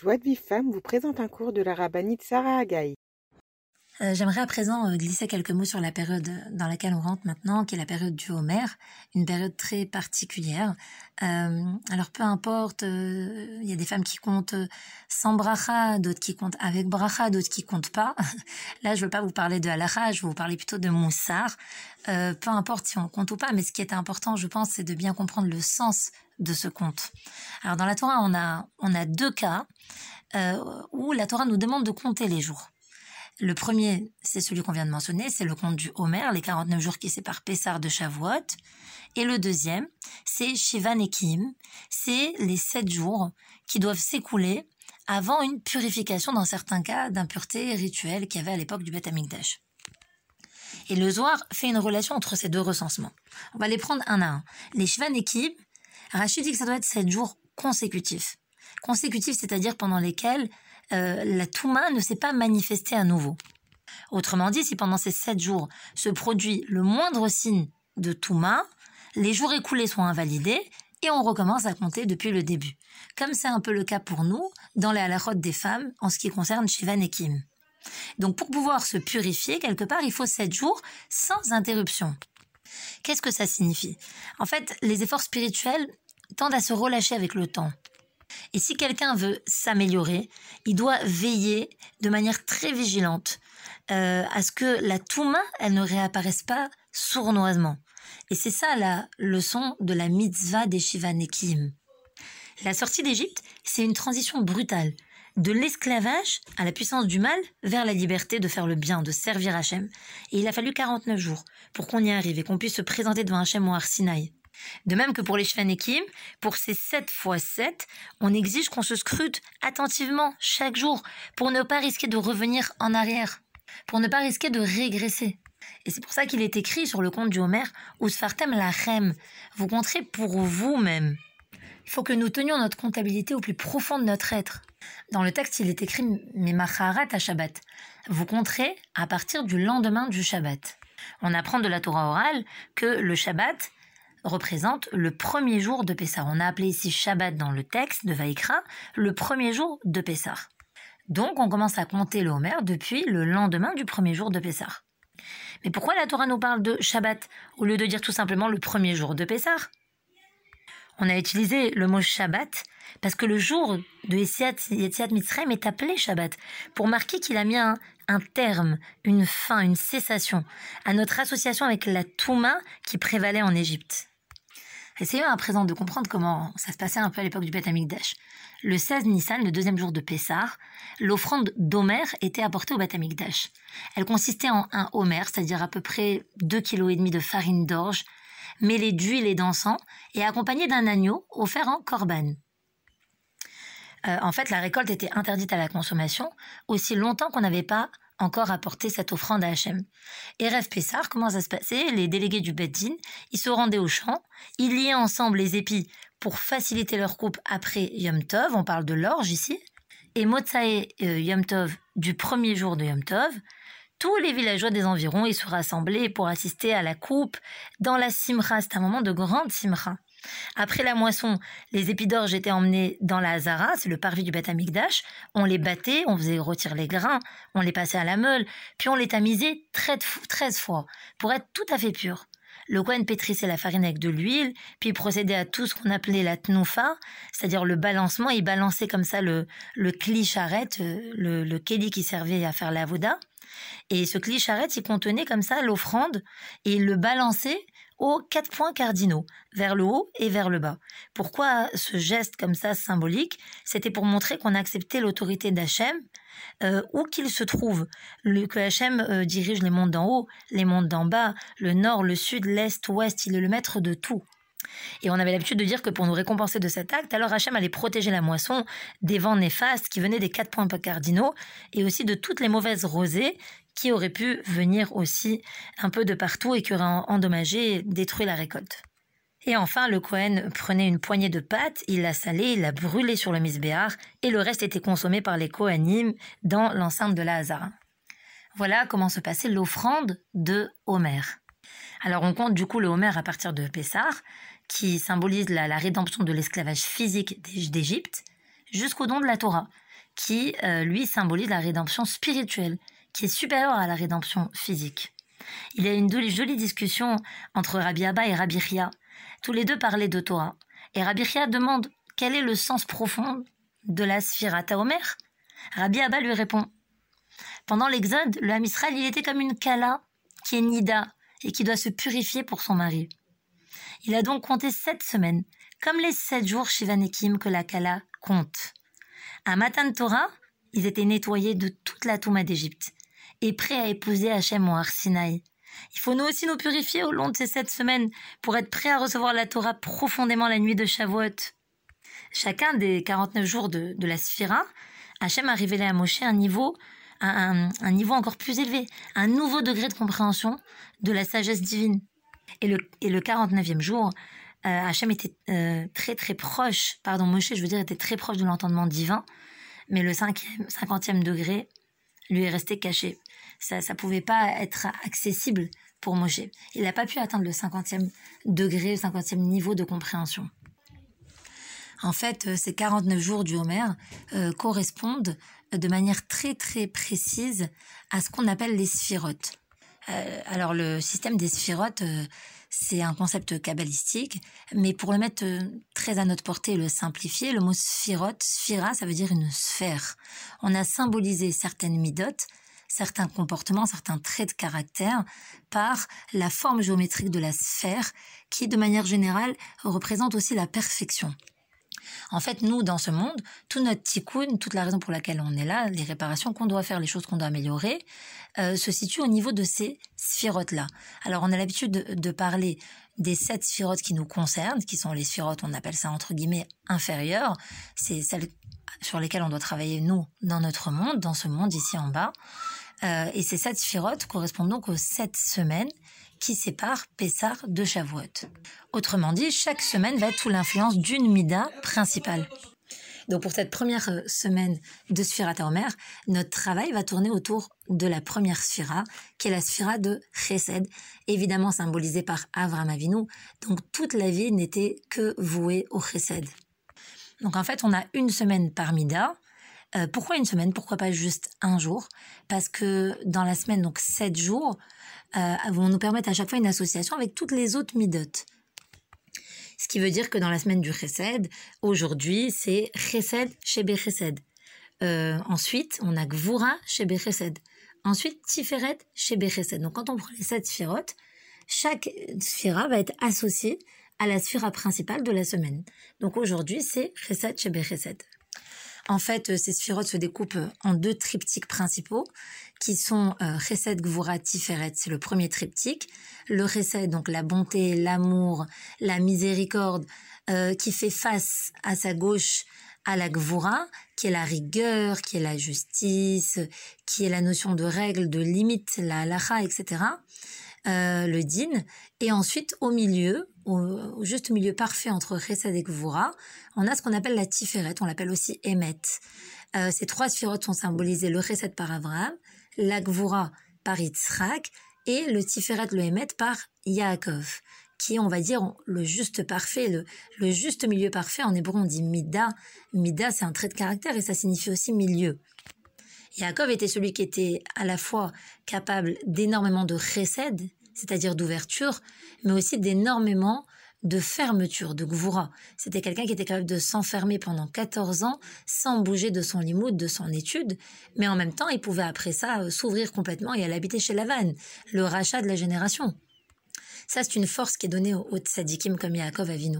Joie de Vive Femme vous présente un cours de la rabbinite Sarah Agaï. Euh, j'aimerais à présent euh, glisser quelques mots sur la période dans laquelle on rentre maintenant, qui est la période du Homer, une période très particulière. Euh, alors peu importe, il y a des femmes qui comptent sans bracha, d'autres qui comptent avec bracha, d'autres qui comptent pas. Là, je veux pas vous parler de halakha, je vais vous parler plutôt de moussard. peu importe si on compte ou pas, mais ce qui est important, je pense, c'est de bien comprendre le sens de ce compte. Alors dans la Torah, on a, on a deux cas où la Torah nous demande de compter les jours. Le premier, c'est celui qu'on vient de mentionner, c'est le compte du Homer, les 49 jours qui séparent Pessar de Shavuot. Et le deuxième, c'est Shivan Ekim, c'est les 7 jours qui doivent s'écouler avant une purification dans certains cas d'impureté rituelle qu'il y avait à l'époque du Beth Amikdash. Et le Zohar fait une relation entre ces deux recensements. On va les prendre un à un. Les Shivan Ekim, Rachid dit que ça doit être 7 jours consécutifs. Consécutifs, c'est-à-dire pendant lesquels euh, la Touma ne s'est pas manifestée à nouveau. Autrement dit, si pendant ces sept jours se produit le moindre signe de Touma, les jours écoulés sont invalidés et on recommence à compter depuis le début. Comme c'est un peu le cas pour nous dans les halachot des femmes en ce qui concerne Shivan et Kim. Donc pour pouvoir se purifier, quelque part, il faut sept jours sans interruption. Qu'est-ce que ça signifie? En fait, les efforts spirituels tendent à se relâcher avec le temps. Et si quelqu'un veut s'améliorer, il doit veiller de manière très vigilante euh, à ce que la touma, elle ne réapparaisse pas sournoisement. Et c'est ça la leçon de la mitzvah des Shivanekim. La sortie d'Égypte, c'est une transition brutale de l'esclavage à la puissance du mal vers la liberté de faire le bien, de servir Hachem. Et il a fallu 49 jours pour qu'on y arrive et qu'on puisse se présenter devant Hachem au Arsinaï. De même que pour les Shvanekim, pour ces 7 fois 7, on exige qu'on se scrute attentivement chaque jour pour ne pas risquer de revenir en arrière, pour ne pas risquer de régresser. Et c'est pour ça qu'il est écrit sur le compte du Homer, lachem, vous compterez pour vous-même. Il faut que nous tenions notre comptabilité au plus profond de notre être. Dans le texte, il est écrit Memacharat à Shabbat. Vous compterez à partir du lendemain du Shabbat. On apprend de la Torah orale que le Shabbat, représente le premier jour de Pessah. On a appelé ici Shabbat dans le texte de Vaikra le premier jour de Pessah. Donc on commence à compter le Homer depuis le lendemain du premier jour de Pessah. Mais pourquoi la Torah nous parle de Shabbat au lieu de dire tout simplement le premier jour de Pessah? On a utilisé le mot Shabbat parce que le jour de Yetziat Mitzrayim est appelé Shabbat pour marquer qu'il a mis un, un terme, une fin, une cessation à notre association avec la Touma qui prévalait en Égypte. Essayons à présent de comprendre comment ça se passait un peu à l'époque du Beth Amikdash. Le 16 Nissan, le deuxième jour de Pessah, l'offrande d'Omer était apportée au Beth Amikdash. Elle consistait en un Homer, c'est-à-dire à peu près 2,5 kg de farine d'orge, mêlée d'huile et d'encens, et accompagnée d'un agneau offert en korban. Euh, en fait, la récolte était interdite à la consommation aussi longtemps qu'on n'avait pas encore apporté cette offrande à Hachem. Et rêve Pessar, comment ça se passait? Les délégués du Beddin, ils se rendaient au champ, ils liaient ensemble les épis pour faciliter leur coupe après Yom Tov, on parle de l'orge ici, et Motsae euh, Yom Tov du premier jour de Yom Tov, tous les villageois des environs y se rassemblaient pour assister à la coupe dans la Simra. C'est un moment de grande Simra. Après la moisson, les épis d'orge étaient emmenés dans la Hazara, c'est le parvis du Beth Amikdash. On les battait, on faisait retirer les grains, on les passait à la meule, puis on les tamisait 13 fois pour être tout à fait pur. Le Kohen pétrissait la farine avec de l'huile, puis il procédait à tout ce qu'on appelait la tnoufa, c'est-à-dire le balancement. Il balançait comme ça le, le charrette, euh, le, le qui servait à faire la voda. Et ce kli charrette, il contenait comme ça l'offrande, et il le balançait aux quatre points cardinaux, vers le haut et vers le bas. Pourquoi ce geste comme ça symbolique? C'était pour montrer qu'on acceptait l'autorité d'Hachem, euh, où qu'il se trouve, le, que Hachem euh, dirige les mondes d'en haut, les mondes d'en bas, le nord, le sud, l'est, l'ouest, il est le maître de tout. Et on avait l'habitude de dire que pour nous récompenser de cet acte, alors Hachem allait protéger la moisson des vents néfastes qui venaient des quatre points cardinaux et aussi de toutes les mauvaises rosées qui auraient pu venir aussi un peu de partout et qui auraient endommagé, détruit la récolte. Et enfin, le Cohen prenait une poignée de pâte, il la salait, il la brûlait sur le misbéar, et le reste était consommé par les Kohanim dans l'enceinte de la Hazara. Voilà comment se passait l'offrande de Homer. Alors on compte du coup le Homer à partir de Pessar, qui symbolise la, rédemption de l'esclavage physique d'Égypte, jusqu'au don de la Torah. qui, euh, lui, symbolise la rédemption spirituelle, qui est supérieure à la rédemption physique. Il y a une jolie discussion entre Rabbi Abba et Rabbi Ria. Tous les deux parlaient de Torah. Et Rabbi Ria demande quel est le sens profond de la Sphirata Omer. Rabbi Abba lui répond Pendant l'Exode, le Ham Israël, il était comme une Kala qui est Nida et qui doit se purifier pour son mari. Il a donc compté sept semaines, comme les sept jours Shivanekim que la Kala compte. À Matan Torah, ils étaient nettoyés de toute la Touma d'Égypte et prêts à épouser Hachem au Arsinaï. Il faut nous aussi nous purifier au long de ces sept semaines pour être prêts à recevoir la Torah profondément la nuit de Shavuot. Chacun des 49 jours de, la Sphira, Hachem a révélé à Moshe un niveau, un, niveau encore plus élevé, un nouveau degré de compréhension de la sagesse divine. Et le, et le 49e jour, euh, Hachem était euh, très très proche, pardon, Moshe, je veux dire, était très proche de l'entendement divin, mais le 50e degré lui est resté caché. Ça ne pouvait pas être accessible pour Moshe. Il n'a pas pu atteindre le 50e degré, le 50e niveau de compréhension. En fait, euh, ces 49 jours du Homer correspondent de manière très très précise à ce qu'on appelle les sphirotes. alors le système des sphirotes, c'est un concept kabbalistique, mais pour le mettre euh, très à notre portée et le simplifier, le mot sphirote, sphira, ça veut dire une sphère. On a symbolisé certaines midotes, certains comportements, certains traits de caractère par la forme géométrique de la sphère qui, de manière générale, représente aussi la perfection. En fait, nous, dans ce monde, tout notre tikkun, toute la raison pour laquelle on est là, les réparations qu'on doit faire, les choses qu'on doit améliorer, euh, se situent au niveau de ces sphirotes-là. Alors, on a l'habitude de, parler des sept sphirotes qui nous concernent, qui sont les sphirotes, on appelle ça entre guillemets inférieures. C'est celles sur lesquelles on doit travailler, nous, dans notre monde, dans ce monde ici en bas. Euh, et ces sept sphirotes correspondent donc aux sept semaines qui sépare Pessar de Shavuot. Autrement dit, chaque semaine va être sous l'influence d'une Mida principale. Donc pour cette première euh, semaine de Sphira Omer, notre travail va tourner autour de la première Sphira, qui est la Sphira de Chesed, évidemment symbolisée par Avram Avinu. Donc toute la vie n'était que vouée au Chesed. Donc en fait, on a une semaine par Mida. Euh, pourquoi une semaine? Pourquoi pas juste un jour? Parce que dans la semaine, donc sept jours, euh, vont nous permettre à chaque fois une association avec toutes les autres midot. Ce qui veut dire que dans la semaine du Chesed, aujourd'hui, c'est Chesed chez Chesed. Euh, ensuite, on a Gvura chez Chesed. Ensuite, Tiferet chez Chesed. Donc, quand on prend les sept sphirotes, chaque sphira va être associée à la sphira principale de la semaine. Donc, aujourd'hui, c'est Chesed chez Chesed. En fait, euh, ces sphirotes se découpent euh, en deux triptyques principaux qui sont euh, Chesed, Gvura, Tiferet, c'est le premier triptyque. Le Chesed, donc la bonté, l'amour, la miséricorde, qui fait face à sa gauche à la Gvura, qui est la rigueur, qui est la justice, qui est la notion de règle, de limite, la halacha, etc. le din. Et ensuite, au milieu, au, juste milieu parfait entre Chesed et Gvura, on a ce qu'on appelle la Tiferet, on l'appelle aussi Emet. Euh, ces trois sphirotes sont symbolisés le Chesed par Abraham, la Gvura par Yitzhak et le Tiferet, le Emet par Yaakov qui est, on va dire, le juste parfait, le, le juste milieu parfait. En hébreu, on dit Mida. Mida, c'est un trait de caractère et ça signifie aussi milieu. Yaakov était celui qui était à la fois capable d'énormément de chesed, c'est-à-dire d'ouverture, mais aussi d'énormément de fermeture, de gvoura. C'était quelqu'un qui était capable de s'enfermer pendant 14 ans sans bouger de son limoud, de son étude, mais en même temps, il pouvait après ça euh, s'ouvrir complètement et aller habiter chez Lavan, le rachat de la génération. Ça, c'est une force qui est donnée aux tzadikim comme Yaakov Avinu.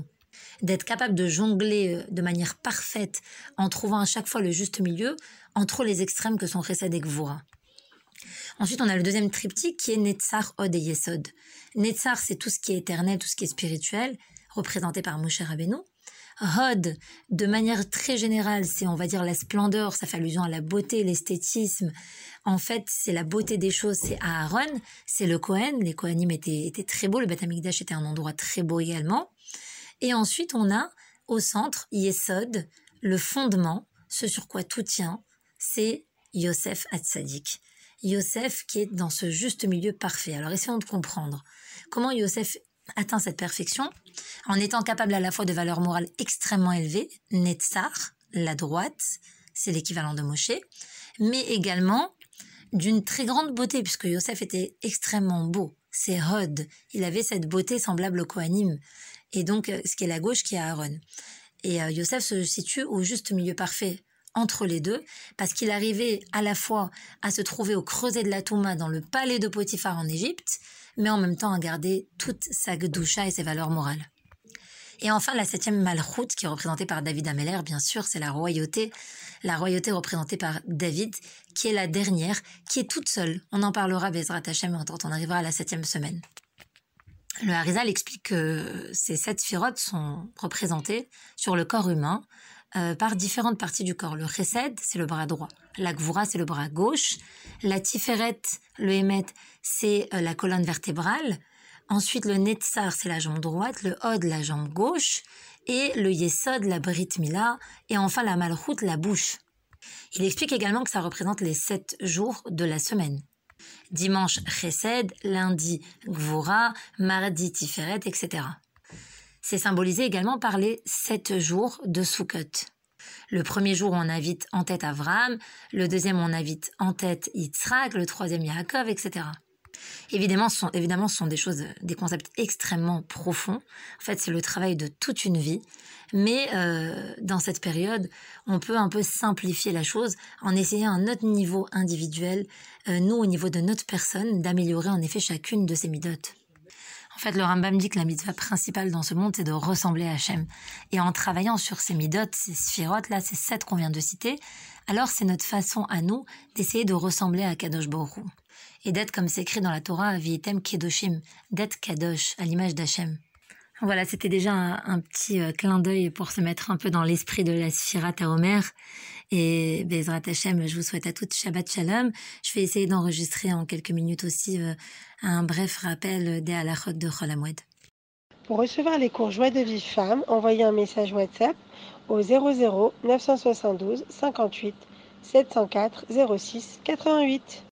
D'être capable de jongler euh, de manière parfaite en trouvant à chaque fois le juste milieu entre les extrêmes que sont Chesed et Gvoura. Ensuite, on a le deuxième triptyque qui est Netzar, Od et Yesod. Netzar, c'est tout ce qui est éternel, tout ce qui est spirituel, représenté par Moshe Rabbeinu. Hod, de manière très générale, c'est, on va dire, la splendeur, ça fait allusion à la beauté, l'esthétisme. En fait, c'est la beauté des choses, c'est Aaron, c'est le Kohen. Les Kohanim étaient, étaient très beaux, le Beth Amikdash était un endroit très beau également. Et ensuite, on a, au centre, Yesod, le fondement, ce sur quoi tout tient, c'est Yosef Hatzadik. Yosef qui est dans ce juste milieu parfait. Alors essayons de comprendre comment Yosef atteint cette perfection en étant capable à la fois de valeurs morales extrêmement élevées, Netzar, la droite, c'est l'équivalent de Moshe, mais également d'une très grande beauté, puisque Yosef était extrêmement beau. C'est Hod. Il avait cette beauté semblable au Kohanim. Et donc, euh, ce qui est la gauche, qui est Aaron. Et euh, Yosef se situe au juste milieu parfait entre les deux, parce qu'il arrivait à la fois à se trouver au creuset de la Touma dans le palais de Potiphar en Égypte, mais en même temps à garder toute sa gdoucha et ses valeurs morales. Et enfin, la septième malchoute, qui est représentée par David Ameller, bien sûr, c'est la royauté. La royauté représentée par David, qui est la dernière, qui est toute seule. On en parlera, Bezrat Hashem, quand on arrivera à la septième semaine. Le Harizal explique que ces sept sphirotes sont représentées sur le corps humain euh, par différentes parties du corps. Le Chesed, c'est le bras droit. La Gvura, c'est le bras gauche. La Tiferet, le Hémet, c'est euh, la colonne vertébrale. Ensuite, le Netzar, c'est la jambe droite. Le Hod, la jambe gauche. Et le Yesod, la Brit Mila. Et enfin, la Malchut, la bouche. Il explique également que ça représente les sept jours de la semaine. Dimanche, Chesed. Lundi, Gvura. Mardi, Tiferet, etc. C'est symbolisé également par les sept jours de Sukkot. Le premier jour, on invite en tête Avram, le deuxième, on invite en tête Yitzhak, le troisième, Yaakov, etc. Évidemment, ce sont, évidemment, sont des choses, des concepts extrêmement profonds. En fait, c'est le travail de toute une vie. Mais euh, dans cette période, on peut un peu simplifier la chose en essayant à notre niveau individuel, euh, nous au niveau de notre personne, d'améliorer en effet chacune de ces midotes. En fait, le Rambam dit que la mitzvah principale dans ce monde, c'est de ressembler à Hachem. Et en travaillant sur ces midotes, ces sphirotes, là, ces sept qu'on vient de citer, alors c'est notre façon à nous d'essayer de ressembler à Kadosh Baruch Et d'être, comme c'est écrit dans la Torah, Vitem Kedoshim, d'être Kadosh, à l'image d'Hachem. Voilà, c'était déjà un, petit euh, clin d'œil pour se mettre un peu dans l'esprit de la Sphirat à Omer. Et Bezrat Hashem, je vous souhaite à toutes Shabbat Shalom. Je vais essayer d'enregistrer en quelques minutes aussi euh, un bref rappel des halachot de Cholamoued. Pour recevoir les cours Joie de vie femme, envoyez un message WhatsApp au 00 972 58 704 06 88.